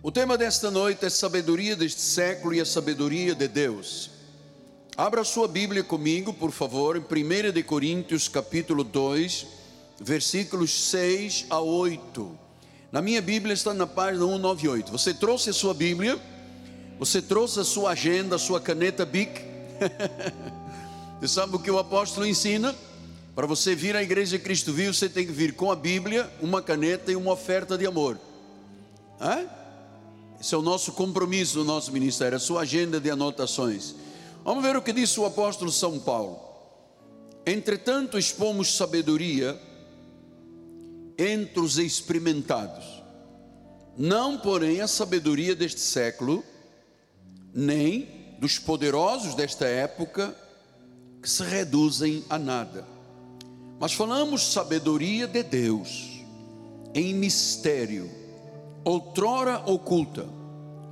O tema desta noite é sabedoria deste século e a sabedoria de Deus. Abra sua Bíblia comigo, por favor, em 1 de Coríntios, capítulo 2, versículos 6 a 8. Na minha Bíblia está na página 198. Você trouxe a sua Bíblia? Você trouxe a sua agenda, a sua caneta Bic? você sabe o que o apóstolo ensina? Para você vir à igreja de Cristo Vivo, você tem que vir com a Bíblia, uma caneta e uma oferta de amor. Hã? Esse é o nosso compromisso do nosso ministério, a sua agenda de anotações. Vamos ver o que disse o apóstolo São Paulo. Entretanto, expomos sabedoria entre os experimentados, não, porém, a sabedoria deste século, nem dos poderosos desta época, que se reduzem a nada. Mas falamos sabedoria de Deus, em mistério outrora oculta,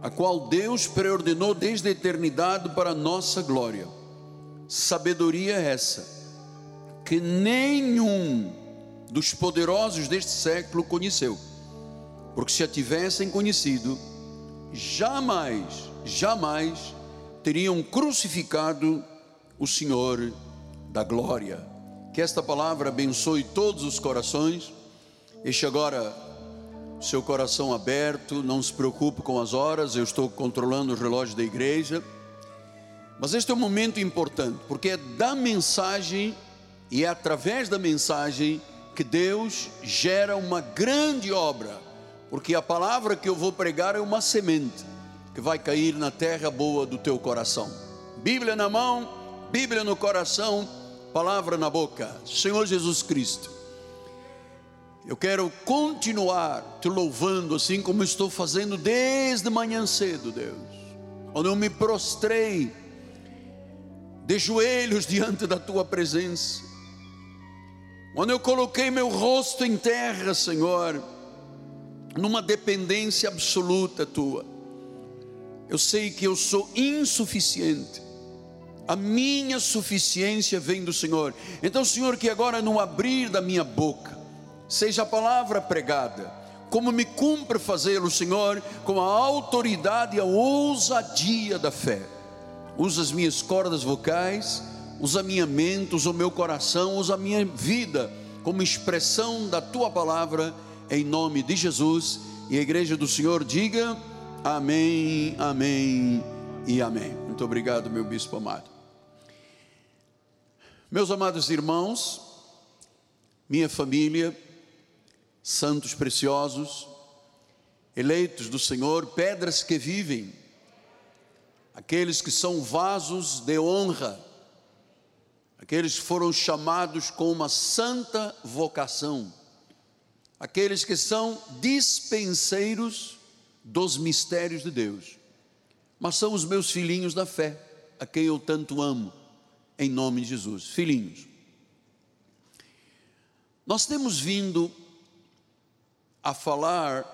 a qual Deus preordenou desde a eternidade para a nossa glória. Sabedoria essa, que nenhum dos poderosos deste século conheceu, porque se a tivessem conhecido, jamais, jamais teriam crucificado o Senhor da glória. Que esta palavra abençoe todos os corações. Este agora seu coração aberto, não se preocupe com as horas, eu estou controlando o relógio da igreja. Mas este é um momento importante, porque é da mensagem e é através da mensagem que Deus gera uma grande obra, porque a palavra que eu vou pregar é uma semente que vai cair na terra boa do teu coração. Bíblia na mão, Bíblia no coração, palavra na boca. Senhor Jesus Cristo. Eu quero continuar te louvando assim como estou fazendo desde manhã cedo, Deus. Quando eu me prostrei de joelhos diante da tua presença. Quando eu coloquei meu rosto em terra, Senhor, numa dependência absoluta tua. Eu sei que eu sou insuficiente. A minha suficiência vem do Senhor. Então, Senhor, que agora no abrir da minha boca seja a palavra pregada, como me cumpre fazê-lo, Senhor, com a autoridade e a ousadia da fé. Usa as minhas cordas vocais, usa minha mente, usa o meu coração, usa a minha vida como expressão da tua palavra, em nome de Jesus. E a igreja do Senhor diga: Amém, Amém e Amém. Muito obrigado, meu bispo amado. Meus amados irmãos, minha família, santos preciosos, eleitos do Senhor, pedras que vivem, aqueles que são vasos de honra, aqueles que foram chamados com uma santa vocação, aqueles que são dispenseiros dos mistérios de Deus, mas são os meus filhinhos da fé, a quem eu tanto amo, em nome de Jesus, filhinhos. Nós temos vindo a falar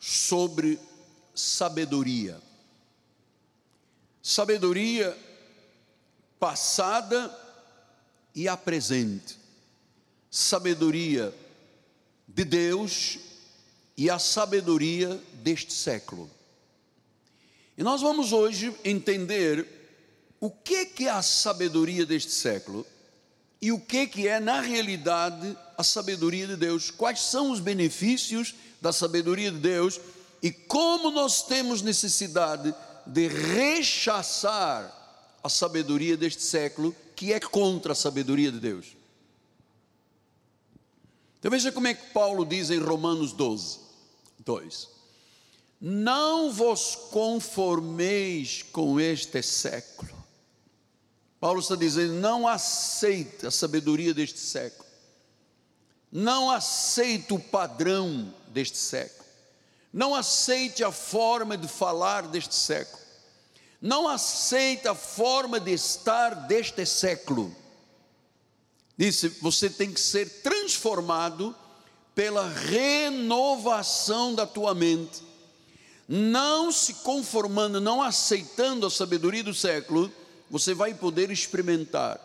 sobre sabedoria. Sabedoria passada e a presente. Sabedoria de Deus e a sabedoria deste século. E nós vamos hoje entender o que que é a sabedoria deste século e o que que é na realidade a sabedoria de Deus, quais são os benefícios da sabedoria de Deus e como nós temos necessidade de rechaçar a sabedoria deste século que é contra a sabedoria de Deus. Então veja como é que Paulo diz em Romanos 12, 2: Não vos conformeis com este século. Paulo está dizendo: não aceita a sabedoria deste século, não aceita o padrão deste século, não aceite a forma de falar deste século, não aceita a forma de estar deste século. Disse: você tem que ser transformado pela renovação da tua mente, não se conformando, não aceitando a sabedoria do século você vai poder experimentar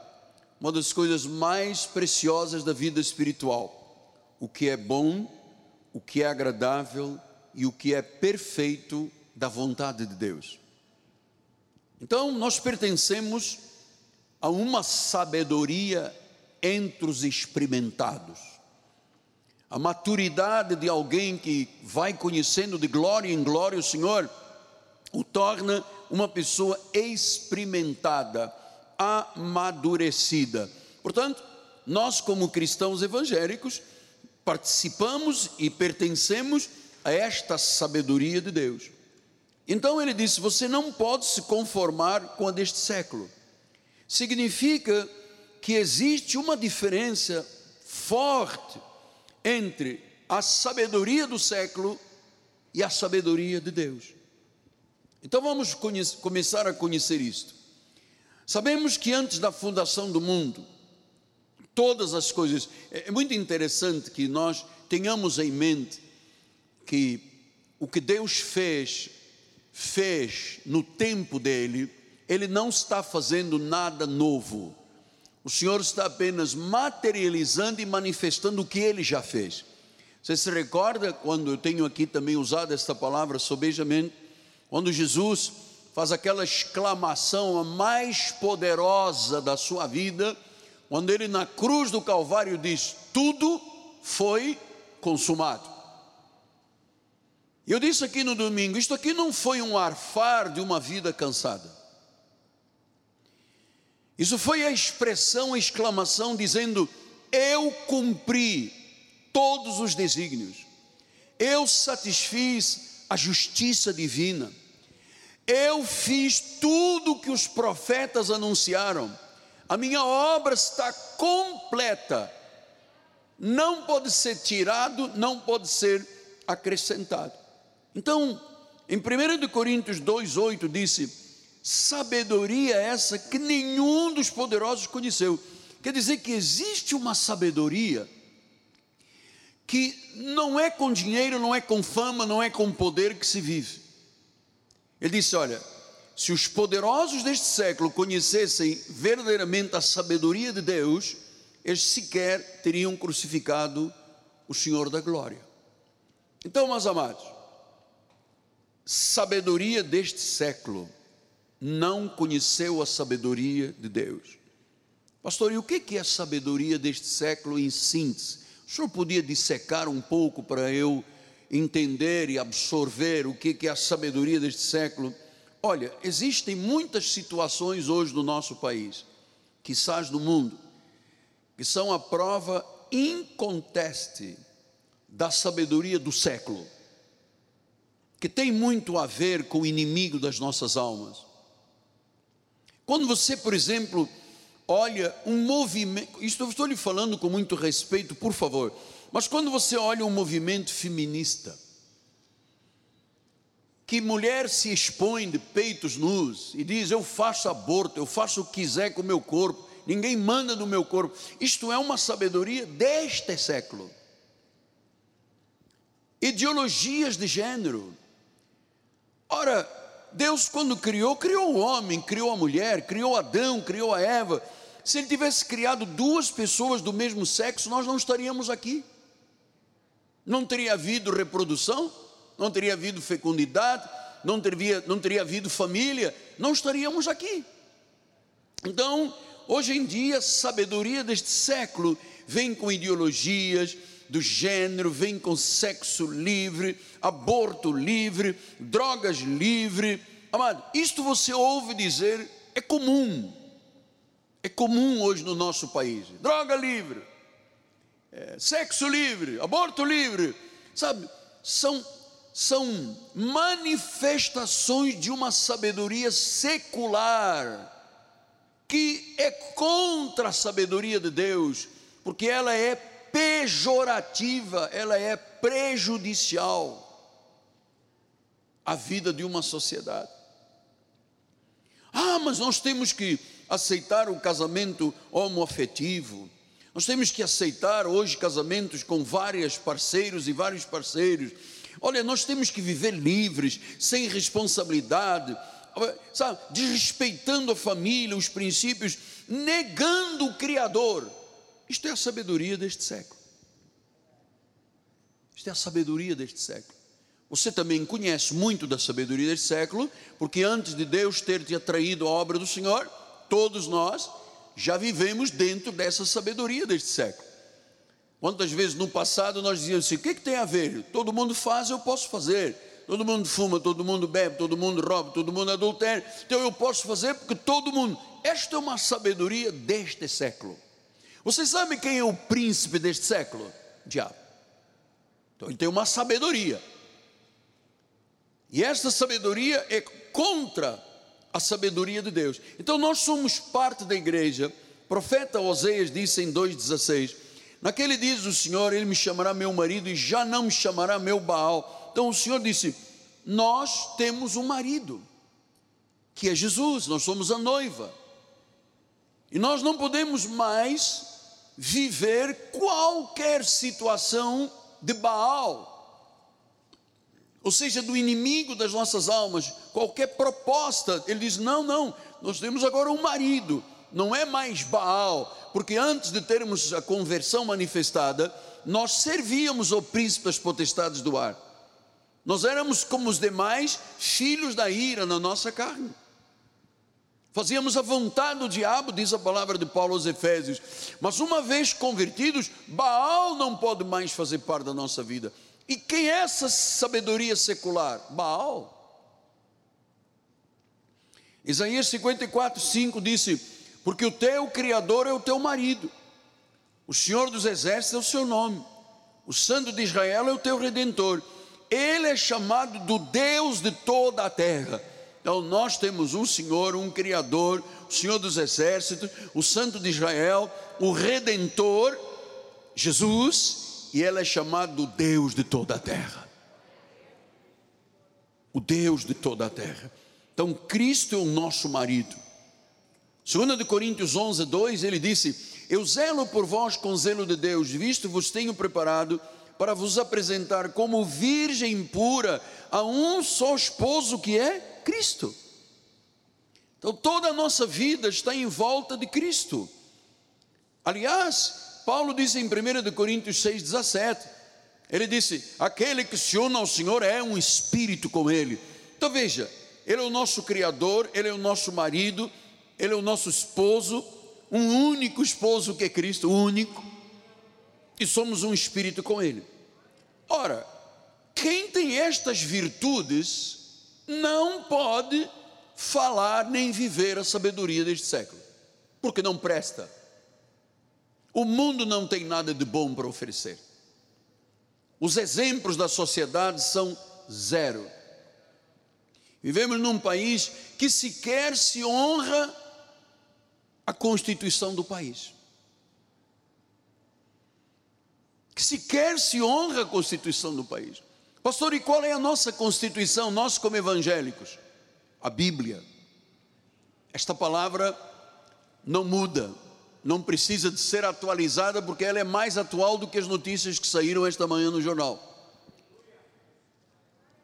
uma das coisas mais preciosas da vida espiritual: o que é bom, o que é agradável e o que é perfeito da vontade de Deus. Então, nós pertencemos a uma sabedoria entre os experimentados. A maturidade de alguém que vai conhecendo de glória em glória o Senhor o torna uma pessoa experimentada, amadurecida. Portanto, nós, como cristãos evangélicos, participamos e pertencemos a esta sabedoria de Deus. Então ele disse: Você não pode se conformar com a deste século. Significa que existe uma diferença forte entre a sabedoria do século e a sabedoria de Deus. Então vamos começar a conhecer isto. Sabemos que antes da fundação do mundo, todas as coisas, é, é muito interessante que nós tenhamos em mente que o que Deus fez, fez no tempo dele, ele não está fazendo nada novo. O Senhor está apenas materializando e manifestando o que ele já fez. Você se recorda quando eu tenho aqui também usado esta palavra sobejamente? Quando Jesus faz aquela exclamação a mais poderosa da sua vida, quando ele na cruz do Calvário diz: Tudo foi consumado. Eu disse aqui no domingo: Isto aqui não foi um arfar de uma vida cansada. Isso foi a expressão, a exclamação dizendo: Eu cumpri todos os desígnios, eu satisfiz a justiça divina, eu fiz tudo o que os profetas anunciaram, a minha obra está completa, não pode ser tirado, não pode ser acrescentado. Então, em 1 Coríntios 2,8 disse: sabedoria essa que nenhum dos poderosos conheceu. Quer dizer que existe uma sabedoria que não é com dinheiro, não é com fama, não é com poder que se vive. Ele disse: Olha, se os poderosos deste século conhecessem verdadeiramente a sabedoria de Deus, eles sequer teriam crucificado o Senhor da glória. Então, meus amados, sabedoria deste século não conheceu a sabedoria de Deus. Pastor, e o que é a sabedoria deste século em síntese? O senhor podia dissecar um pouco para eu entender e absorver o que é a sabedoria deste século? Olha, existem muitas situações hoje no nosso país, quizás no mundo, que são a prova inconteste da sabedoria do século, que tem muito a ver com o inimigo das nossas almas. Quando você, por exemplo, olha um movimento, isto eu estou lhe falando com muito respeito, por favor, mas quando você olha um movimento feminista, que mulher se expõe de peitos nus e diz: Eu faço aborto, eu faço o que quiser com o meu corpo, ninguém manda no meu corpo. Isto é uma sabedoria deste século. Ideologias de gênero. Ora, Deus, quando criou, criou o homem, criou a mulher, criou Adão, criou a Eva. Se ele tivesse criado duas pessoas do mesmo sexo, nós não estaríamos aqui. Não teria havido reprodução, não teria havido fecundidade, não teria, não teria havido família, não estaríamos aqui. Então, hoje em dia, a sabedoria deste século vem com ideologias, do gênero, vem com sexo livre, aborto livre, drogas livre. Amado, isto você ouve dizer, é comum. É comum hoje no nosso país. Droga livre, é, sexo livre, aborto livre. Sabe, são, são manifestações de uma sabedoria secular que é contra a sabedoria de Deus, porque ela é pejorativa, ela é prejudicial à vida de uma sociedade. Ah, mas nós temos que aceitar o casamento homoafetivo. Nós temos que aceitar hoje casamentos com vários parceiros e vários parceiros. Olha, nós temos que viver livres, sem responsabilidade, sabe, desrespeitando a família, os princípios, negando o Criador. Isto é a sabedoria deste século. Isto é a sabedoria deste século. Você também conhece muito da sabedoria deste século, porque antes de Deus ter te atraído à obra do Senhor, todos nós já vivemos dentro dessa sabedoria deste século. Quantas vezes no passado nós dizíamos assim: o que, é que tem a ver? Todo mundo faz, eu posso fazer. Todo mundo fuma, todo mundo bebe, todo mundo rouba, todo mundo adultera. Então eu posso fazer porque todo mundo. Esta é uma sabedoria deste século. Você sabe quem é o príncipe deste século? Diabo. Então ele tem uma sabedoria. E esta sabedoria é contra a sabedoria de Deus. Então nós somos parte da igreja. O profeta Oséias disse em 2,16: Naquele dia o Senhor, Ele me chamará meu marido e já não me chamará meu Baal. Então o Senhor disse: Nós temos um marido, que é Jesus, nós somos a noiva. E nós não podemos mais viver qualquer situação de Baal ou seja, do inimigo das nossas almas, qualquer proposta, ele diz: não, não, nós temos agora um marido, não é mais Baal, porque antes de termos a conversão manifestada, nós servíamos ao príncipe das potestades do ar, nós éramos como os demais, filhos da ira na nossa carne. Fazíamos a vontade do diabo, diz a palavra de Paulo aos Efésios. Mas uma vez convertidos, Baal não pode mais fazer parte da nossa vida. E quem é essa sabedoria secular? Baal. Isaías 54, 5 disse: Porque o teu Criador é o teu marido, o Senhor dos Exércitos é o seu nome, o Santo de Israel é o teu redentor, ele é chamado do Deus de toda a terra. Então nós temos um Senhor, um Criador, o Senhor dos Exércitos, o Santo de Israel, o Redentor, Jesus, e ele é chamado Deus de toda a terra. O Deus de toda a terra. Então, Cristo é o nosso marido. 2 de Coríntios 11, 2, ele disse: Eu zelo por vós com zelo de Deus, visto vos tenho preparado para vos apresentar como virgem pura a um só esposo que é Cristo. Então, toda a nossa vida está em volta de Cristo. Aliás, Paulo disse em 1 Coríntios 6,17, ele disse: aquele que se une ao Senhor é um espírito com ele. Então veja, ele é o nosso Criador, ele é o nosso marido, ele é o nosso esposo, um único esposo que é Cristo, único, e somos um espírito com ele. Ora, quem tem estas virtudes não pode falar nem viver a sabedoria deste século, porque não presta. O mundo não tem nada de bom para oferecer. Os exemplos da sociedade são zero. Vivemos num país que sequer se honra a Constituição do país. Que sequer se honra a Constituição do país. Pastor, e qual é a nossa Constituição, nós como evangélicos? A Bíblia. Esta palavra não muda não precisa de ser atualizada porque ela é mais atual do que as notícias que saíram esta manhã no jornal.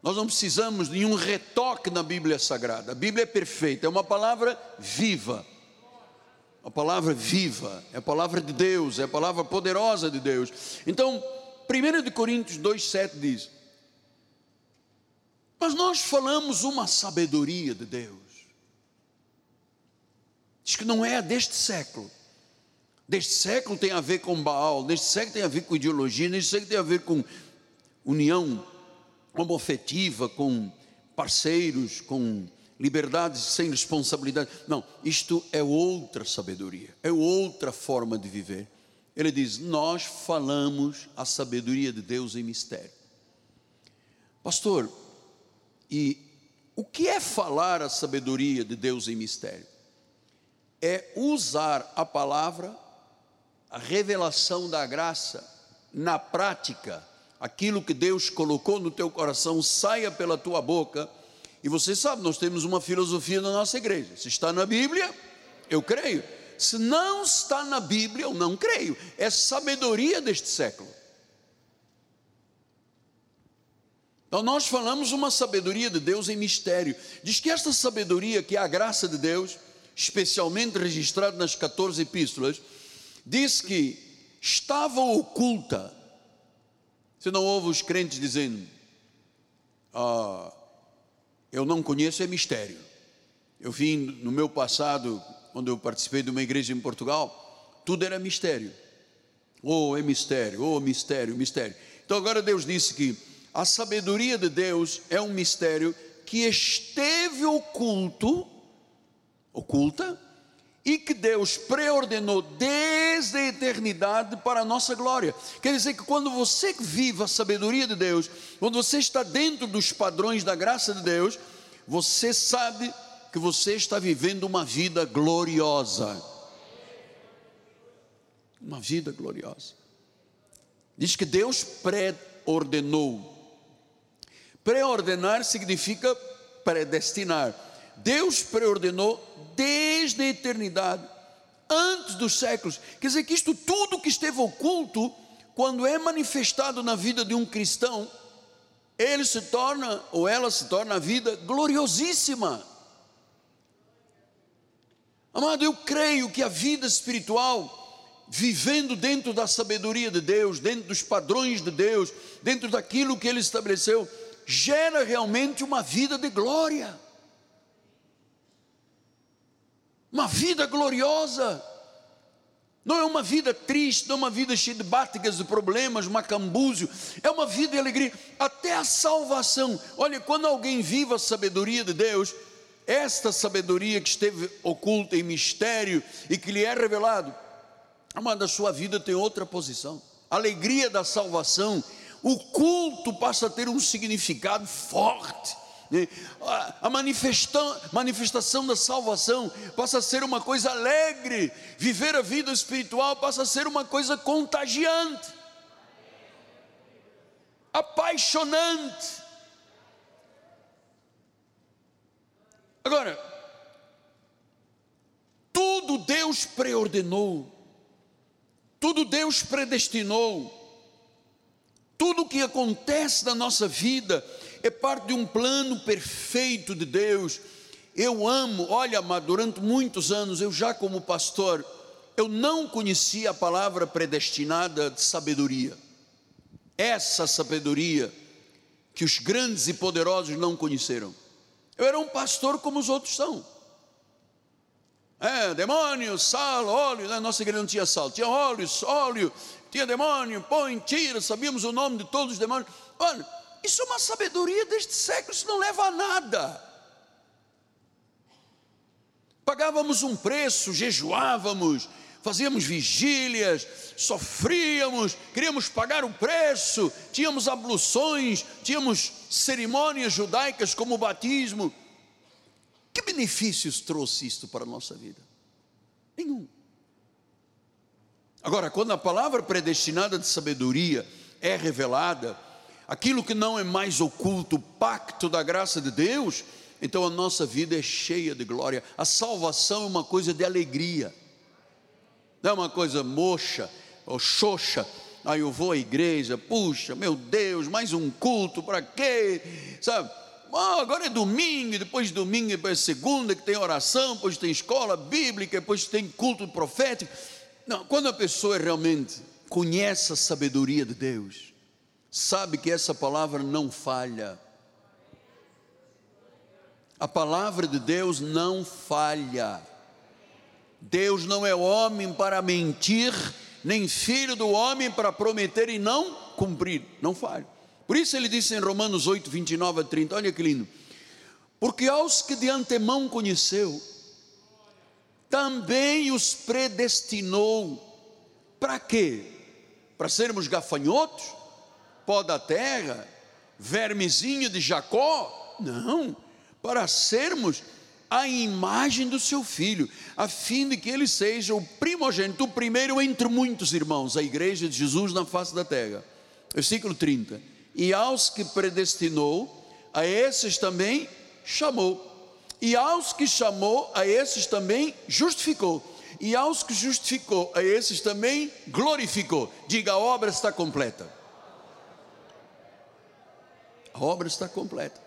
Nós não precisamos de nenhum retoque na Bíblia Sagrada. A Bíblia é perfeita, é uma palavra viva. A palavra viva, é a palavra de Deus, é a palavra poderosa de Deus. Então, 1 Coríntios 2,7 diz: Mas nós falamos uma sabedoria de Deus. Diz que não é deste século, deste século tem a ver com Baal, deste século tem a ver com ideologia, deste século tem a ver com união homofetiva, com parceiros, com liberdades sem responsabilidade. Não, isto é outra sabedoria, é outra forma de viver. Ele diz: Nós falamos a sabedoria de Deus em mistério. Pastor, e o que é falar a sabedoria de Deus em mistério? É usar a palavra a revelação da graça na prática, aquilo que Deus colocou no teu coração saia pela tua boca. E você sabe, nós temos uma filosofia na nossa igreja. Se está na Bíblia, eu creio. Se não está na Bíblia, eu não creio. É sabedoria deste século. Então nós falamos uma sabedoria de Deus em mistério. Diz que esta sabedoria, que é a graça de Deus, especialmente registrada nas 14 epístolas, diz que estava oculta. Você não ouve os crentes dizendo: ah, eu não conheço é mistério. Eu vim no meu passado, quando eu participei de uma igreja em Portugal, tudo era mistério. Oh, é mistério, oh, mistério, mistério. Então agora Deus disse que a sabedoria de Deus é um mistério que esteve oculto, oculta, e que Deus preordenou desde a eternidade para a nossa glória. Quer dizer que quando você vive a sabedoria de Deus, quando você está dentro dos padrões da graça de Deus, você sabe que você está vivendo uma vida gloriosa. Uma vida gloriosa. Diz que Deus preordenou. Preordenar significa predestinar. Deus preordenou desde a eternidade, antes dos séculos. Quer dizer que isto tudo que esteve oculto, quando é manifestado na vida de um cristão, ele se torna, ou ela se torna a vida gloriosíssima. Amado, eu creio que a vida espiritual, vivendo dentro da sabedoria de Deus, dentro dos padrões de Deus, dentro daquilo que Ele estabeleceu, gera realmente uma vida de glória uma vida gloriosa. Não é uma vida triste, não é uma vida cheia de báticas, de problemas, macambúzio. É uma vida de alegria, até a salvação. Olha, quando alguém vive a sabedoria de Deus, esta sabedoria que esteve oculta em mistério e que lhe é revelado, amada, a sua vida tem outra posição. A alegria da salvação, o culto passa a ter um significado forte? A manifestação, da salvação passa a ser uma coisa alegre, viver a vida espiritual passa a ser uma coisa contagiante, apaixonante. Agora, tudo Deus preordenou, tudo Deus predestinou, tudo que acontece na nossa vida é parte de um plano perfeito de Deus. Eu amo, olha, mas durante muitos anos, eu já como pastor, eu não conhecia a palavra predestinada de sabedoria. Essa sabedoria que os grandes e poderosos não conheceram. Eu era um pastor como os outros são. É, demônio, sal, óleo, na nossa igreja não tinha sal, tinha óleo, óleo, tinha demônio, põe, tira, sabíamos o nome de todos os demônios. Olha, isso é uma sabedoria deste século, isso não leva a nada. Pagávamos um preço, jejuávamos, fazíamos vigílias, sofríamos, queríamos pagar o preço, tínhamos abluções, tínhamos cerimônias judaicas como o batismo. Que benefícios trouxe isto para a nossa vida? Nenhum. Agora, quando a palavra predestinada de sabedoria é revelada, aquilo que não é mais oculto, o pacto da graça de Deus, então a nossa vida é cheia de glória. A salvação é uma coisa de alegria, não é uma coisa moxa ou xoxa. Aí eu vou à igreja, puxa, meu Deus, mais um culto, para quê? Sabe? Ah, agora é domingo, depois de domingo é segunda, que tem oração, depois tem escola bíblica, depois tem culto profético. Não, quando a pessoa realmente conhece a sabedoria de Deus, sabe que essa palavra não falha. A palavra de Deus não falha. Deus não é homem para mentir, nem filho do homem para prometer e não cumprir. Não falha. Por isso ele disse em Romanos 8, 29 a 30, olha que lindo. Porque aos que de antemão conheceu, também os predestinou. Para quê? Para sermos gafanhotos? Pó da terra, vermezinho de Jacó? Não, para sermos a imagem do seu filho, a fim de que ele seja o primogênito, o primeiro entre muitos irmãos, a igreja de Jesus na face da terra. Versículo 30. E aos que predestinou, a esses também chamou. E aos que chamou, a esses também justificou. E aos que justificou, a esses também glorificou. Diga, a obra está completa. A obra está completa.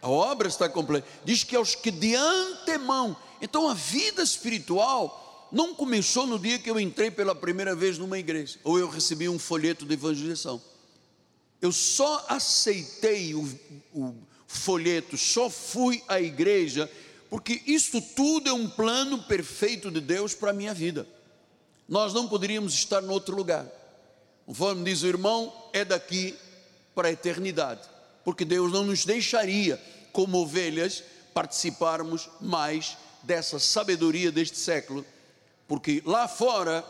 A obra está completa. Diz que aos que de antemão. Então a vida espiritual não começou no dia que eu entrei pela primeira vez numa igreja, ou eu recebi um folheto de evangelização. Eu só aceitei o, o folheto, só fui à igreja, porque isso tudo é um plano perfeito de Deus para a minha vida. Nós não poderíamos estar em outro lugar. Conforme diz o irmão, é daqui para a eternidade, porque Deus não nos deixaria, como ovelhas, participarmos mais dessa sabedoria deste século, porque lá fora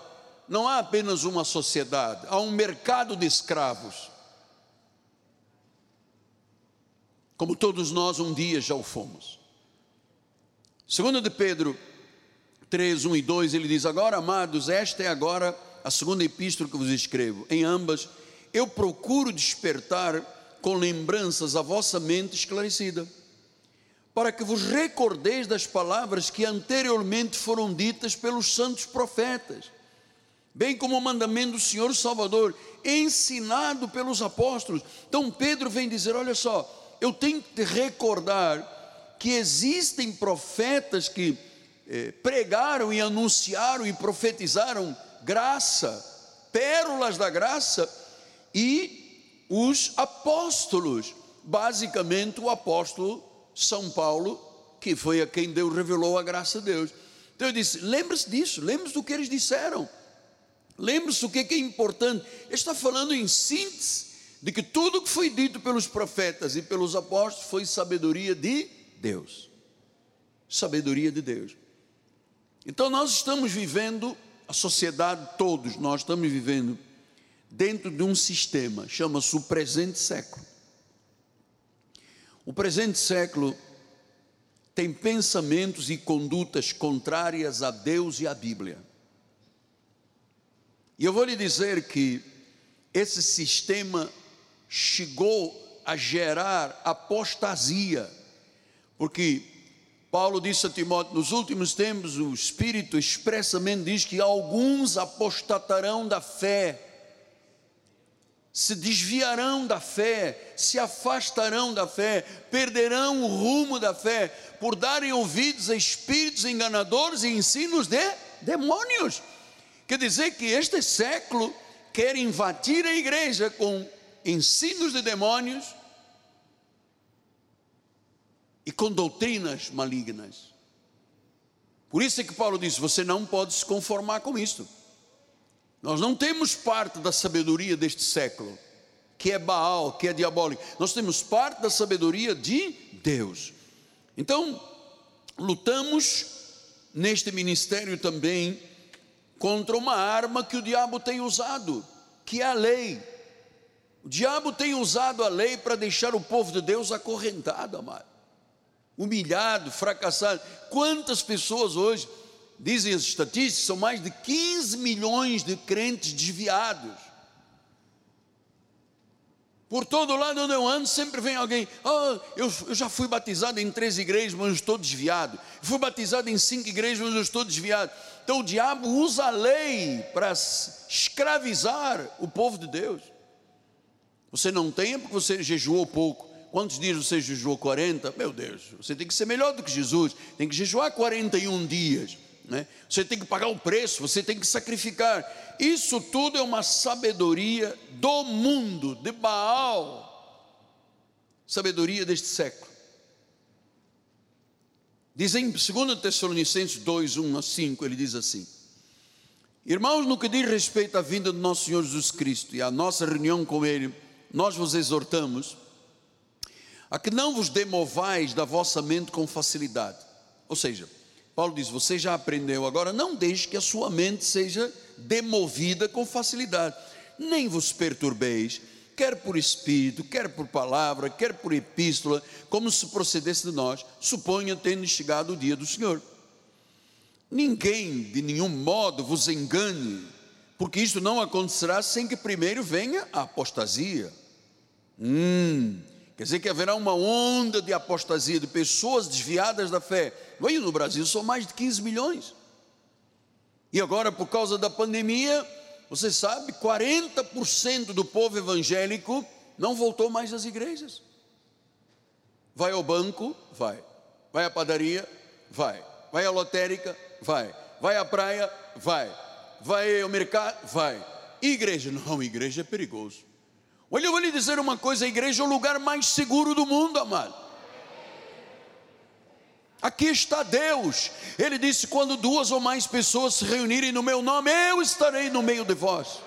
não há apenas uma sociedade, há um mercado de escravos. Como todos nós um dia já o fomos. Segundo de Pedro 3, 1 e 2, ele diz: Agora, amados, esta é agora a segunda epístola que vos escrevo. Em ambas, eu procuro despertar com lembranças a vossa mente esclarecida para que vos recordeis das palavras que anteriormente foram ditas pelos santos profetas, bem como o mandamento do Senhor Salvador, ensinado pelos apóstolos. Então Pedro vem dizer: olha só, eu tenho que te recordar que existem profetas que eh, pregaram e anunciaram e profetizaram graça, pérolas da graça, e os apóstolos, basicamente o apóstolo são Paulo, que foi a quem Deus revelou a graça de Deus. Então eu disse: lembre-se disso, lembre-se do que eles disseram, lembre-se do que é importante. Ele está falando em síntese de que tudo que foi dito pelos profetas e pelos apóstolos foi sabedoria de Deus. Sabedoria de Deus. Então nós estamos vivendo, a sociedade, todos nós estamos vivendo dentro de um sistema, chama-se o presente século. O presente século tem pensamentos e condutas contrárias a Deus e à Bíblia. E eu vou lhe dizer que esse sistema chegou a gerar apostasia, porque Paulo disse a Timóteo: nos últimos tempos, o Espírito expressamente diz que alguns apostatarão da fé se desviarão da fé, se afastarão da fé, perderão o rumo da fé, por darem ouvidos a espíritos enganadores e ensinos de demônios. Quer dizer que este século quer invadir a igreja com ensinos de demônios e com doutrinas malignas. Por isso é que Paulo disse: você não pode se conformar com isto. Nós não temos parte da sabedoria deste século, que é Baal, que é diabólico. Nós temos parte da sabedoria de Deus. Então, lutamos neste ministério também contra uma arma que o diabo tem usado, que é a lei. O diabo tem usado a lei para deixar o povo de Deus acorrentado, amado, humilhado, fracassado. Quantas pessoas hoje dizem as estatísticas, são mais de 15 milhões de crentes desviados. Por todo lado onde eu ando, sempre vem alguém. Oh, eu, eu já fui batizado em três igrejas, mas estou desviado. Fui batizado em cinco igrejas, mas eu estou desviado. Então o diabo usa a lei para escravizar o povo de Deus. Você não tem é porque você jejuou pouco. Quantos dias você jejuou? 40? Meu Deus, você tem que ser melhor do que Jesus. Tem que jejuar 41 dias né? você tem que pagar o preço, você tem que sacrificar. Isso tudo é uma sabedoria do mundo, de Baal, sabedoria deste século. Diz em 2 Tessalonicenses 2, 1 a 5, ele diz assim: Irmãos, no que diz respeito à vinda do nosso Senhor Jesus Cristo e à nossa reunião com Ele, nós vos exortamos a que não vos demovais da vossa mente com facilidade. Ou seja, Paulo diz: Você já aprendeu, agora não deixe que a sua mente seja demovida com facilidade, nem vos perturbeis, quer por espírito, quer por palavra, quer por epístola, como se procedesse de nós, suponha tendo chegado o dia do Senhor. Ninguém de nenhum modo vos engane, porque isto não acontecerá sem que primeiro venha a apostasia. Hum, Quer dizer que haverá uma onda de apostasia, de pessoas desviadas da fé. Aí no Brasil são mais de 15 milhões. E agora, por causa da pandemia, você sabe, 40% do povo evangélico não voltou mais às igrejas. Vai ao banco? Vai. Vai à padaria? Vai. Vai à lotérica? Vai. Vai à praia? Vai. Vai ao mercado? Vai. igreja? Não, igreja é perigoso. Olha, eu vou lhe dizer uma coisa: a igreja é o lugar mais seguro do mundo, amado. Aqui está Deus. Ele disse: quando duas ou mais pessoas se reunirem no meu nome, eu estarei no meio de vós.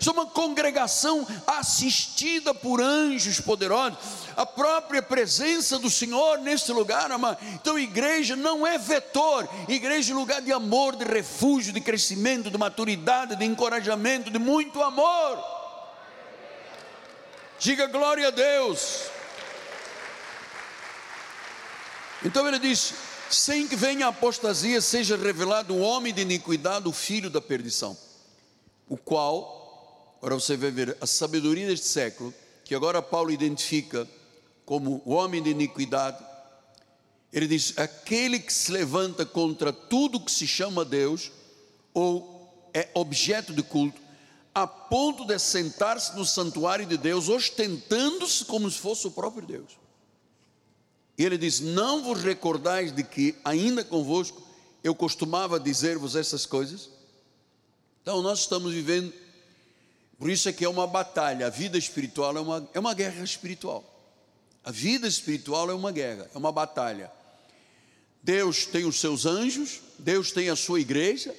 Isso é uma congregação assistida por anjos poderosos, a própria presença do Senhor neste lugar, amado. Então, igreja não é vetor, igreja é lugar de amor, de refúgio, de crescimento, de maturidade, de encorajamento, de muito amor. Diga glória a Deus. Então ele diz: sem que venha a apostasia, seja revelado o homem de iniquidade, o filho da perdição, o qual, agora você vai ver a sabedoria deste século, que agora Paulo identifica como o homem de iniquidade, ele diz: aquele que se levanta contra tudo que se chama Deus, ou é objeto de culto, a ponto de sentar-se no santuário de Deus, ostentando-se como se fosse o próprio Deus. E ele diz: Não vos recordais de que, ainda convosco, eu costumava dizer-vos essas coisas? Então, nós estamos vivendo, por isso é que é uma batalha, a vida espiritual é uma, é uma guerra espiritual. A vida espiritual é uma guerra, é uma batalha. Deus tem os seus anjos, Deus tem a sua igreja,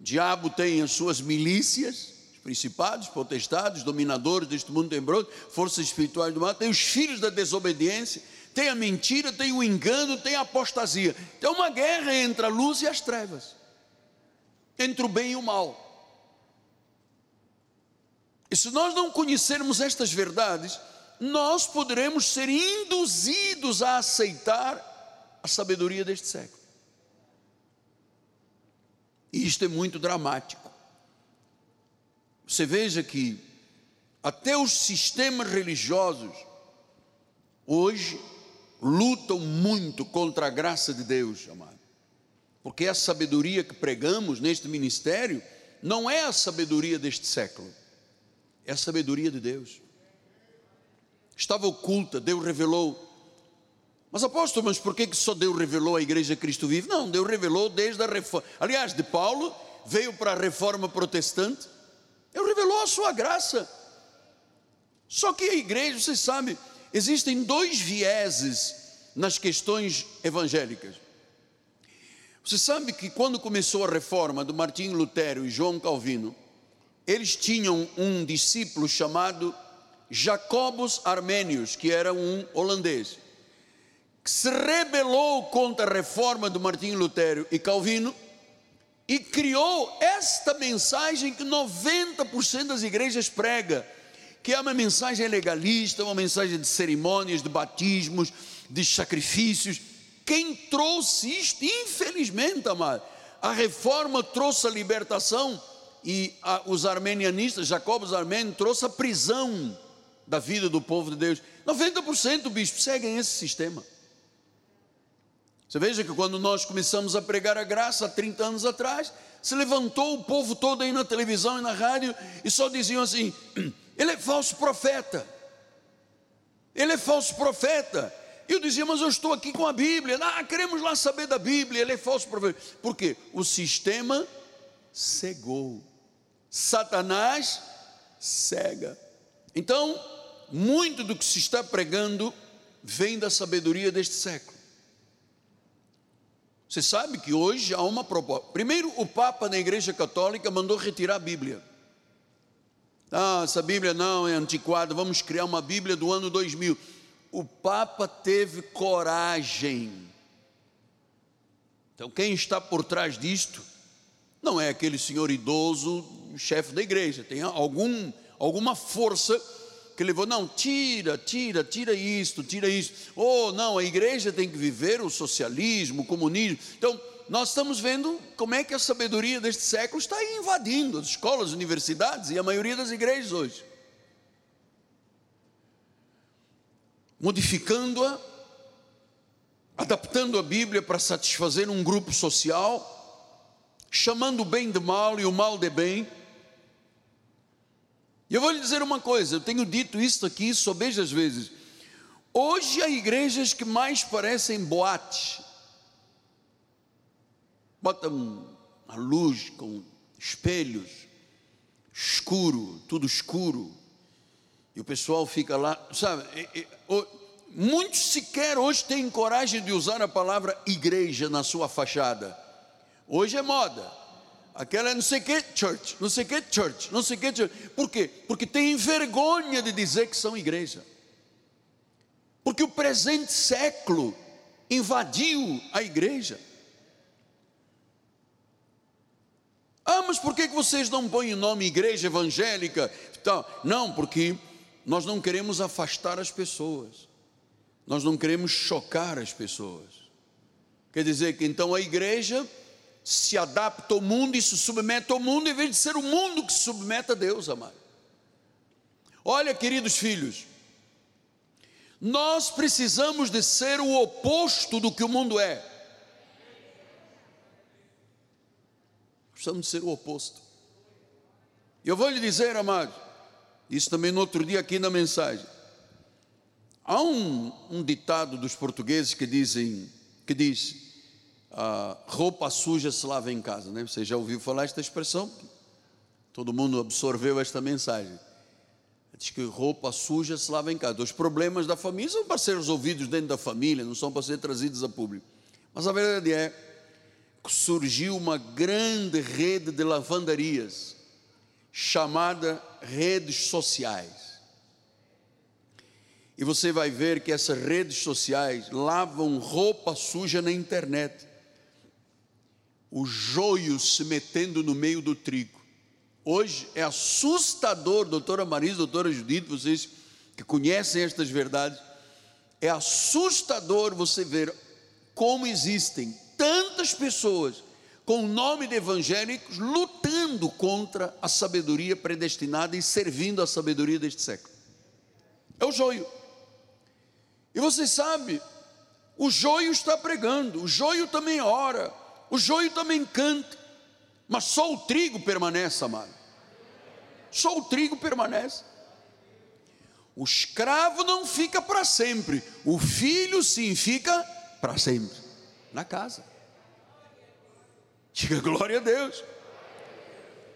o diabo tem as suas milícias, principados, potestades, dominadores deste mundo tenebroso, forças espirituais do mal, tem os filhos da desobediência, tem a mentira, tem o engano, tem a apostasia. Tem uma guerra entre a luz e as trevas, entre o bem e o mal. E se nós não conhecermos estas verdades, nós poderemos ser induzidos a aceitar a sabedoria deste século. E isto é muito dramático. Você veja que até os sistemas religiosos hoje lutam muito contra a graça de Deus, amado. Porque a sabedoria que pregamos neste ministério não é a sabedoria deste século, é a sabedoria de Deus. Estava oculta, Deus revelou. Mas apóstolo, mas por que só Deus revelou a igreja Cristo vive? Não, Deus revelou desde a reforma. Aliás, de Paulo veio para a reforma protestante. Deus revelou a sua graça. Só que a igreja, você sabe, Existem dois vieses nas questões evangélicas. Você sabe que quando começou a reforma do Martinho Lutero e João Calvino, eles tinham um discípulo chamado Jacobus Armenius, que era um holandês, que se rebelou contra a reforma do Martinho Lutero e Calvino e criou esta mensagem que 90% das igrejas prega que é uma mensagem legalista, uma mensagem de cerimônias, de batismos, de sacrifícios. Quem trouxe isto, infelizmente, amado, a reforma trouxe a libertação e a, os armenianistas, Jacob os armênios, trouxe a prisão da vida do povo de Deus. 90% bispo seguem esse sistema. Você veja que quando nós começamos a pregar a graça há 30 anos atrás, se levantou o povo todo aí na televisão e na rádio e só diziam assim: ele é falso profeta. Ele é falso profeta. E eu dizia, mas eu estou aqui com a Bíblia. Ah, queremos lá saber da Bíblia. Ele é falso profeta. Por quê? O sistema cegou. Satanás cega. Então, muito do que se está pregando vem da sabedoria deste século. Você sabe que hoje há uma proposta. Primeiro, o Papa na Igreja Católica mandou retirar a Bíblia. Ah, essa Bíblia não é antiquada, vamos criar uma Bíblia do ano 2000. O Papa teve coragem. Então, quem está por trás disto não é aquele senhor idoso, chefe da igreja, tem algum, alguma força que levou, não, tira, tira, tira isto, tira isso. Ou oh, não, a igreja tem que viver o socialismo, o comunismo. Então, nós estamos vendo como é que a sabedoria deste século está invadindo as escolas, universidades e a maioria das igrejas hoje. Modificando-a, adaptando a Bíblia para satisfazer um grupo social, chamando o bem de mal e o mal de bem. E eu vou lhe dizer uma coisa, eu tenho dito isso aqui sobejas vezes. Hoje há igrejas que mais parecem boate bota uma luz com espelhos, escuro, tudo escuro. E o pessoal fica lá, sabe? Muitos sequer hoje têm coragem de usar a palavra igreja na sua fachada. Hoje é moda. Aquela é não sei que church, não sei que church, não sei que church. Por quê? Porque tem vergonha de dizer que são igreja. Porque o presente século invadiu a igreja. Ah, mas por que vocês não põem o nome igreja evangélica? Não, porque nós não queremos afastar as pessoas. Nós não queremos chocar as pessoas. Quer dizer que então a igreja se adapta ao mundo e se submete ao mundo, em vez de ser o mundo que se submete a Deus, amado. Olha, queridos filhos, nós precisamos de ser o oposto do que o mundo é. Precisamos de ser o oposto. Eu vou lhe dizer, amado, isso também no outro dia aqui na mensagem. Há um, um ditado dos portugueses que dizem, que diz, roupa suja se lava em casa, né? Você já ouviu falar esta expressão? Todo mundo absorveu esta mensagem. Diz que roupa suja se lava em casa. Os problemas da família são para ser resolvidos dentro da família, não são para ser trazidos a público. Mas a verdade é que surgiu uma grande rede de lavandarias, chamada redes sociais. E você vai ver que essas redes sociais lavam roupa suja na internet o joio se metendo no meio do trigo. Hoje é assustador, doutora Marisa, doutora Judite, vocês que conhecem estas verdades, é assustador você ver como existem tantas pessoas com o nome de evangélicos lutando contra a sabedoria predestinada e servindo a sabedoria deste século. É o joio. E você sabe, o joio está pregando, o joio também ora, o joio também canta, mas só o trigo permanece, amado. Só o trigo permanece. O escravo não fica para sempre, o filho sim fica para sempre na casa. Diga glória a Deus.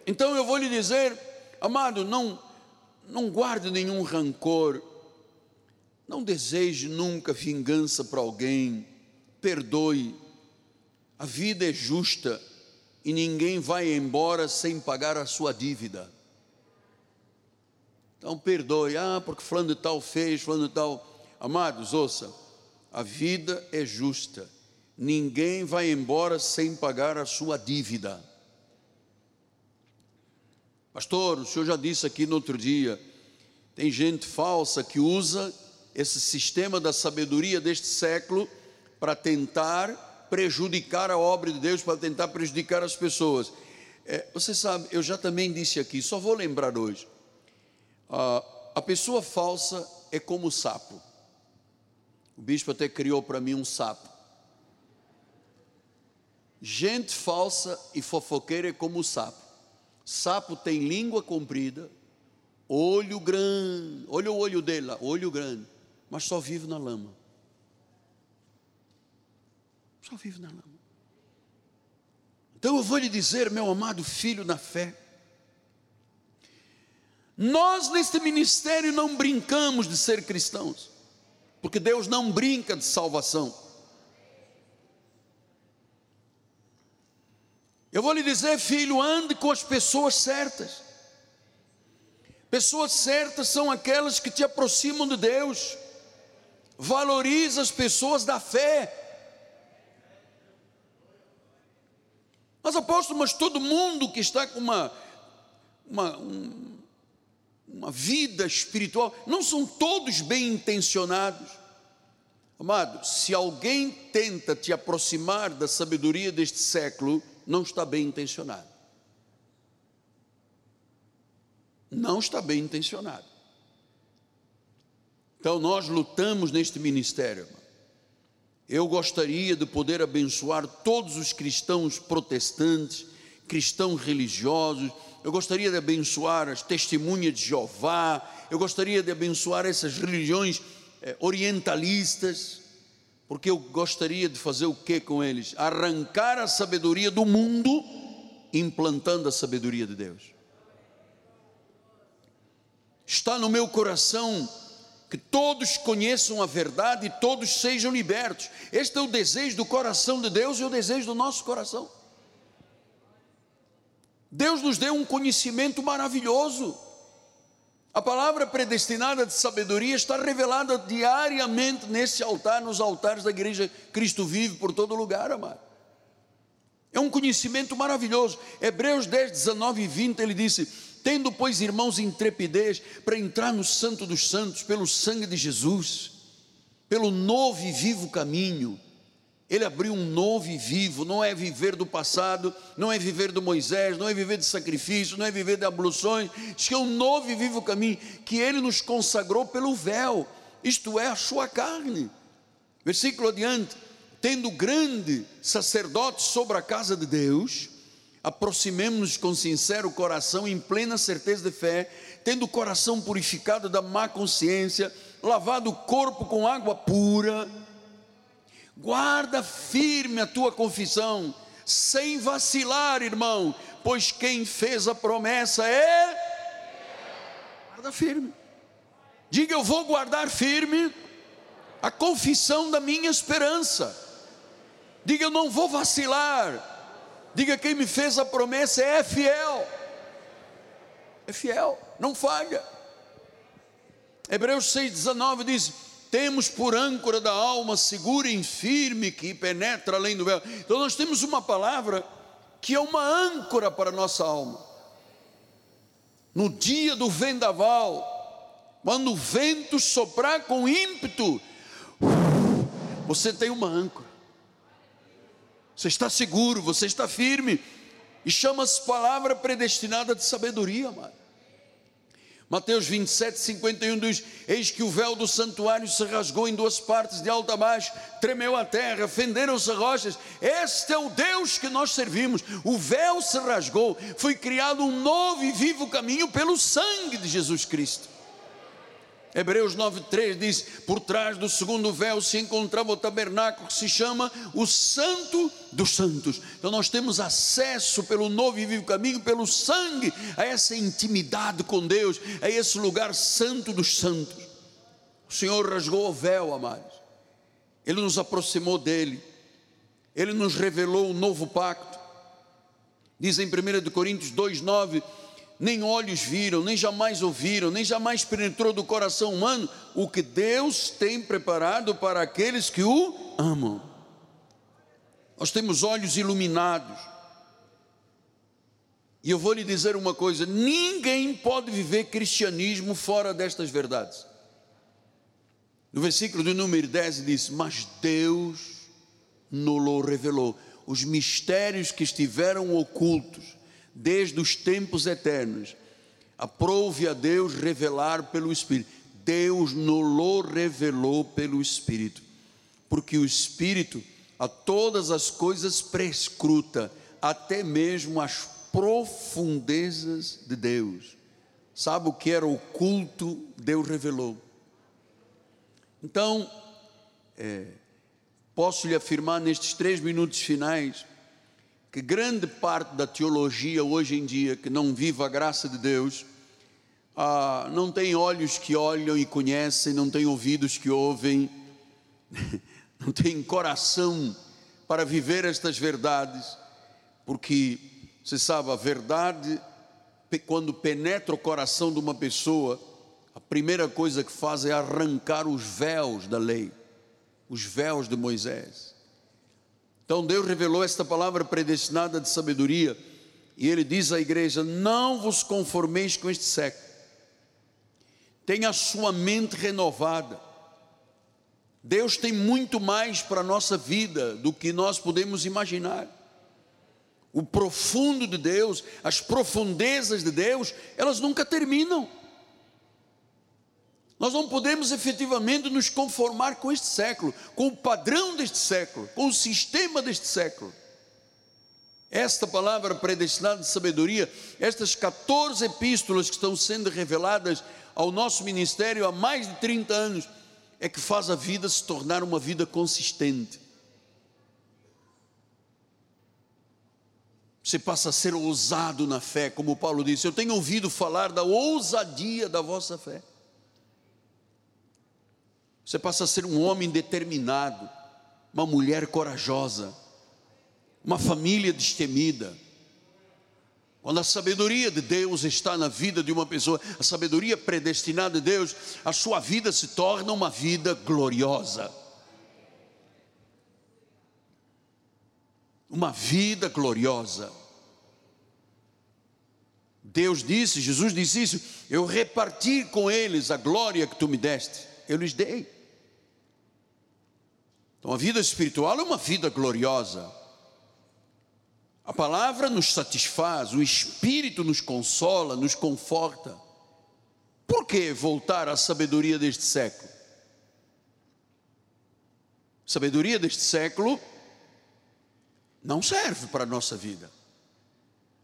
Então eu vou lhe dizer, amado, não não guarde nenhum rancor, não deseje nunca vingança para alguém, perdoe a vida é justa e ninguém vai embora sem pagar a sua dívida. Então perdoe, ah, porque fulano de tal fez, fulano de tal. Amados, ouça, a vida é justa. Ninguém vai embora sem pagar a sua dívida. Pastor, o senhor já disse aqui no outro dia, tem gente falsa que usa esse sistema da sabedoria deste século para tentar prejudicar a obra de Deus, para tentar prejudicar as pessoas. É, você sabe, eu já também disse aqui, só vou lembrar hoje. Ah, a pessoa falsa é como o sapo. O bispo até criou para mim um sapo. Gente falsa e fofoqueira é como o sapo. Sapo tem língua comprida, olho grande, olha o olho dela, olho grande, mas só vive na lama. Só vive na lama. Então eu vou lhe dizer, meu amado filho na fé, nós neste ministério não brincamos de ser cristãos, porque Deus não brinca de salvação. Eu vou lhe dizer, filho, ande com as pessoas certas. Pessoas certas são aquelas que te aproximam de Deus. Valoriza as pessoas da fé. Mas apóstolo, mas todo mundo que está com uma, uma, um, uma vida espiritual, não são todos bem intencionados. Amado, se alguém tenta te aproximar da sabedoria deste século, não está bem intencionado. Não está bem intencionado. Então nós lutamos neste ministério. Eu gostaria de poder abençoar todos os cristãos protestantes, cristãos religiosos, eu gostaria de abençoar as testemunhas de Jeová, eu gostaria de abençoar essas religiões eh, orientalistas, porque eu gostaria de fazer o que com eles? Arrancar a sabedoria do mundo, implantando a sabedoria de Deus. está no meu coração que todos conheçam a verdade e todos sejam libertos. Este é o desejo do coração de Deus e o desejo do nosso coração. Deus nos deu um conhecimento maravilhoso. A palavra predestinada de sabedoria está revelada diariamente nesse altar, nos altares da igreja Cristo vive por todo lugar, amado. É um conhecimento maravilhoso. Hebreus 10, 19 e 20, ele disse: Tendo, pois, irmãos, intrepidez para entrar no Santo dos Santos pelo sangue de Jesus, pelo novo e vivo caminho. Ele abriu um novo e vivo, não é viver do passado, não é viver do Moisés, não é viver de sacrifício, não é viver de abluções, diz que é um novo e vivo caminho que ele nos consagrou pelo véu, isto é, a sua carne. Versículo adiante: tendo grande sacerdote sobre a casa de Deus, aproximemos-nos com sincero coração, em plena certeza de fé, tendo o coração purificado da má consciência, lavado o corpo com água pura, guarda firme a tua confissão, sem vacilar, irmão, pois quem fez a promessa é. Guarda firme. Diga, eu vou guardar firme a confissão da minha esperança. Diga, eu não vou vacilar Diga quem me fez a promessa é fiel. É fiel, não falha. Hebreus 6,19 diz: Temos por âncora da alma segura e firme que penetra além do véu. Então nós temos uma palavra que é uma âncora para a nossa alma. No dia do vendaval, quando o vento soprar com ímpeto, você tem uma âncora você está seguro, você está firme, e chama-se palavra predestinada de sabedoria, amado. Mateus 27, 51 diz: Eis que o véu do santuário se rasgou em duas partes, de alto a baixo, tremeu a terra, fenderam-se rochas. Este é o Deus que nós servimos. O véu se rasgou, foi criado um novo e vivo caminho pelo sangue de Jesus Cristo. Hebreus 9,3 diz: Por trás do segundo véu se encontrava o tabernáculo que se chama o Santo dos Santos. Então nós temos acesso pelo novo e vivo caminho, pelo sangue, a essa intimidade com Deus, a esse lugar santo dos santos. O Senhor rasgou o véu, amados. Ele nos aproximou dele. Ele nos revelou o um novo pacto. Diz em 1 Coríntios 2,9 nem olhos viram, nem jamais ouviram, nem jamais penetrou do coração humano o que Deus tem preparado para aqueles que o amam. Nós temos olhos iluminados. E eu vou lhe dizer uma coisa: ninguém pode viver cristianismo fora destas verdades. No versículo de número 10 diz: Mas Deus nos revelou os mistérios que estiveram ocultos desde os tempos eternos. Aprove a Deus revelar pelo Espírito. Deus nos revelou pelo Espírito, porque o Espírito a todas as coisas prescruta, até mesmo as profundezas de Deus. Sabe o que era oculto? Deus revelou. Então, é, posso lhe afirmar nestes três minutos finais que grande parte da teologia hoje em dia, que não vive a graça de Deus, ah, não tem olhos que olham e conhecem, não tem ouvidos que ouvem, não tem coração para viver estas verdades, porque você sabe, a verdade, quando penetra o coração de uma pessoa, a primeira coisa que faz é arrancar os véus da lei, os véus de Moisés. Então Deus revelou esta palavra predestinada de sabedoria, e Ele diz à igreja: Não vos conformeis com este século, tenha a sua mente renovada. Deus tem muito mais para a nossa vida do que nós podemos imaginar. O profundo de Deus, as profundezas de Deus, elas nunca terminam. Nós não podemos efetivamente nos conformar com este século, com o padrão deste século, com o sistema deste século. Esta palavra predestinada de sabedoria, estas 14 epístolas que estão sendo reveladas ao nosso ministério há mais de 30 anos, é que faz a vida se tornar uma vida consistente. Você passa a ser ousado na fé, como Paulo disse. Eu tenho ouvido falar da ousadia da vossa fé. Você passa a ser um homem determinado, uma mulher corajosa, uma família destemida. Quando a sabedoria de Deus está na vida de uma pessoa, a sabedoria predestinada de Deus, a sua vida se torna uma vida gloriosa. uma vida gloriosa. Deus disse, Jesus disse isso: Eu reparti com eles a glória que tu me deste, eu lhes dei. Então a vida espiritual é uma vida gloriosa. A palavra nos satisfaz, o Espírito nos consola, nos conforta. Por que voltar à sabedoria deste século? Sabedoria deste século não serve para a nossa vida.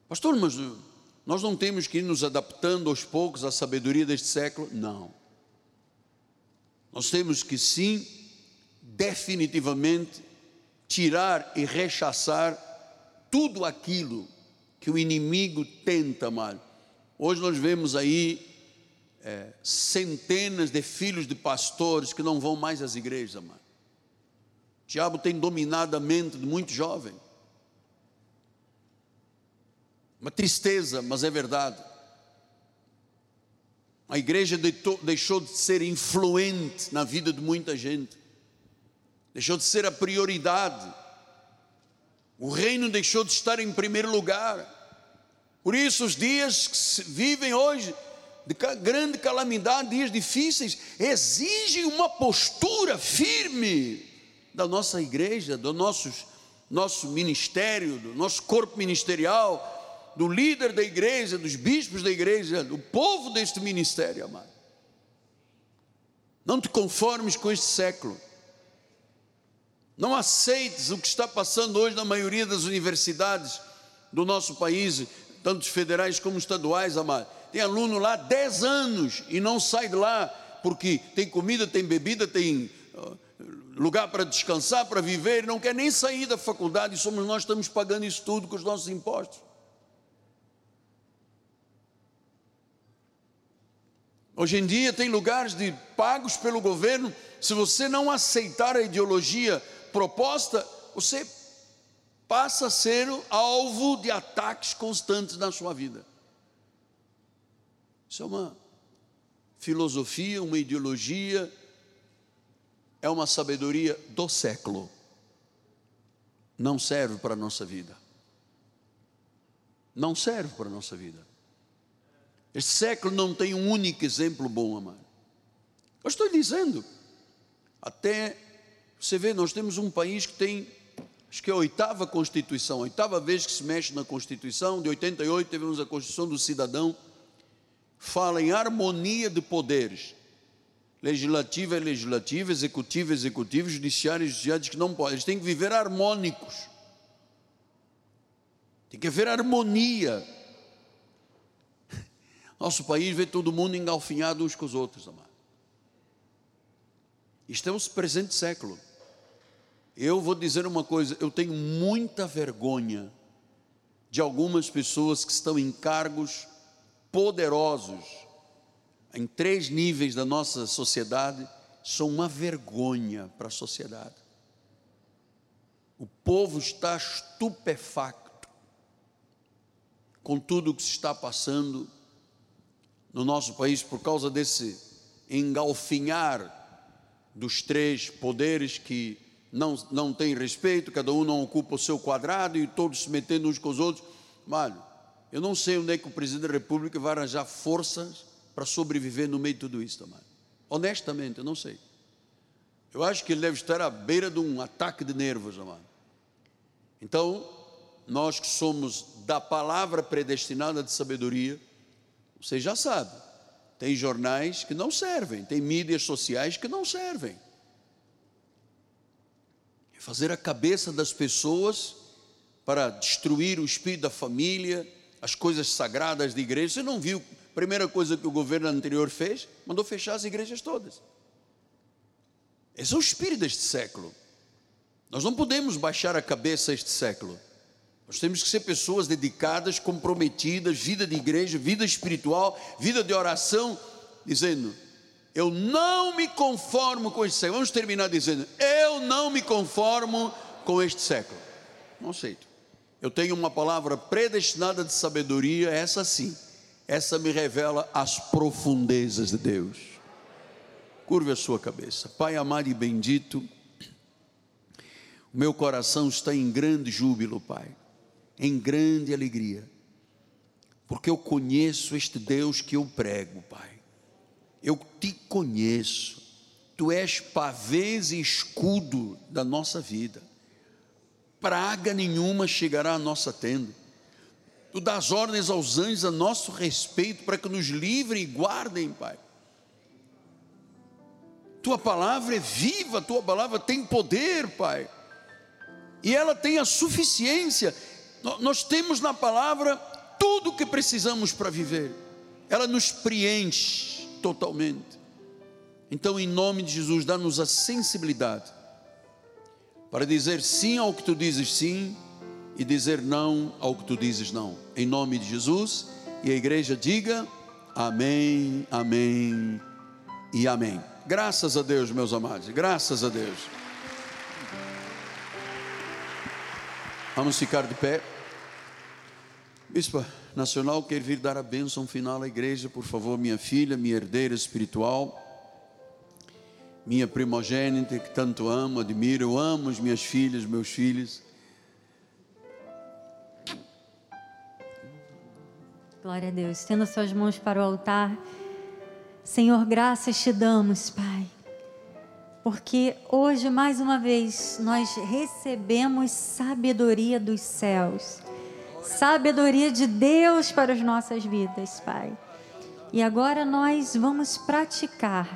Pastor, mas uh, nós não temos que ir nos adaptando aos poucos à sabedoria deste século? Não. Nós temos que sim, definitivamente, tirar e rechaçar tudo aquilo que o inimigo tenta, mal. Hoje nós vemos aí é, centenas de filhos de pastores que não vão mais às igrejas, amado. O diabo tem dominado a mente de muito jovem. Uma tristeza, mas é verdade. A igreja deixou de ser influente na vida de muita gente, deixou de ser a prioridade. O reino deixou de estar em primeiro lugar. Por isso, os dias que se vivem hoje, de grande calamidade, dias difíceis, exigem uma postura firme da nossa igreja, do nosso, nosso ministério, do nosso corpo ministerial, do líder da igreja, dos bispos da igreja, do povo deste ministério, amado. Não te conformes com este século. Não aceites o que está passando hoje na maioria das universidades do nosso país, tanto federais como estaduais, amado. Tem aluno lá 10 anos e não sai de lá porque tem comida, tem bebida, tem lugar para descansar, para viver, não quer nem sair da faculdade e somos nós que estamos pagando isso tudo com os nossos impostos. Hoje em dia tem lugares de pagos pelo governo. Se você não aceitar a ideologia proposta, você passa a ser alvo de ataques constantes na sua vida. Isso é uma filosofia, uma ideologia, é uma sabedoria do século. Não serve para a nossa vida. Não serve para a nossa vida. Este século não tem um único exemplo bom, amado. Eu estou dizendo, até você vê, nós temos um país que tem, acho que é a oitava Constituição, a oitava vez que se mexe na Constituição, de 88 tivemos a Constituição do Cidadão, fala em harmonia de poderes. Legislativo é legislativo, executivo é executivo, judiciário é judiciário, que não pode, eles têm que viver harmônicos. Tem que haver harmonia. Nosso país vê todo mundo engalfinhado uns com os outros, amado. Estamos presente século. Eu vou dizer uma coisa, eu tenho muita vergonha de algumas pessoas que estão em cargos poderosos em três níveis da nossa sociedade, são uma vergonha para a sociedade. O povo está estupefacto com tudo o que se está passando no nosso país por causa desse engalfinhar dos três poderes que não, não tem respeito, cada um não ocupa o seu quadrado e todos se metendo uns com os outros. Mano, eu não sei onde é que o presidente da República vai arranjar forças para sobreviver no meio de tudo isso, mano. Honestamente, eu não sei. Eu acho que ele deve estar à beira de um ataque de nervos, amado. Então, nós que somos da palavra predestinada de sabedoria, você já sabe. Tem jornais que não servem, tem mídias sociais que não servem. Fazer a cabeça das pessoas para destruir o espírito da família, as coisas sagradas da igreja. Você não viu a primeira coisa que o governo anterior fez? Mandou fechar as igrejas todas. Esse é o espírito deste século. Nós não podemos baixar a cabeça este século. Nós temos que ser pessoas dedicadas, comprometidas, vida de igreja, vida espiritual, vida de oração, dizendo: Eu não me conformo com este século. Vamos terminar dizendo: Eu não me conformo com este século. Não aceito. Eu tenho uma palavra predestinada de sabedoria, essa sim. Essa me revela as profundezas de Deus. Curve a sua cabeça. Pai amado e bendito, o meu coração está em grande júbilo, Pai em grande alegria, porque eu conheço este Deus que eu prego, Pai. Eu te conheço, tu és pavês e escudo da nossa vida, praga nenhuma chegará à nossa tenda. Tu dás ordens aos anjos a nosso respeito para que nos livrem e guardem, Pai. Tua palavra é viva, tua palavra tem poder, Pai. E ela tem a suficiência nós temos na palavra tudo o que precisamos para viver, ela nos preenche totalmente. Então, em nome de Jesus, dá-nos a sensibilidade para dizer sim ao que tu dizes sim e dizer não ao que tu dizes não. Em nome de Jesus, e a igreja diga amém, amém e amém. Graças a Deus, meus amados, graças a Deus. Vamos ficar de pé. Bispa Nacional quer vir dar a bênção final à igreja, por favor, minha filha, minha herdeira espiritual, minha primogênita que tanto amo, admiro, eu amo as minhas filhas, meus filhos. Glória a Deus. Tendo suas mãos para o altar. Senhor, graças te damos, Pai. Porque hoje, mais uma vez, nós recebemos sabedoria dos céus sabedoria de Deus para as nossas vidas, Pai. E agora nós vamos praticar.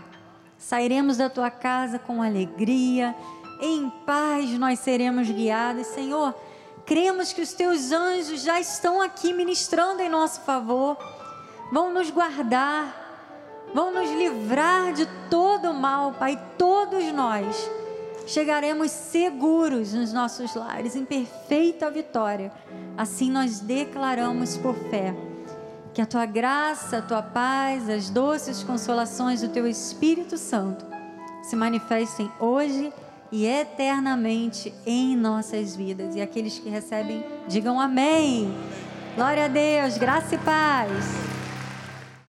Sairemos da tua casa com alegria, em paz nós seremos guiados, Senhor. Cremos que os teus anjos já estão aqui ministrando em nosso favor, vão nos guardar, vão nos livrar de todo o mal, Pai, todos nós chegaremos seguros nos nossos lares, em perfeita vitória. Assim nós declaramos por fé. Que a tua graça, a tua paz, as doces consolações do teu Espírito Santo se manifestem hoje e eternamente em nossas vidas. E aqueles que recebem, digam amém. Glória a Deus, graça e paz.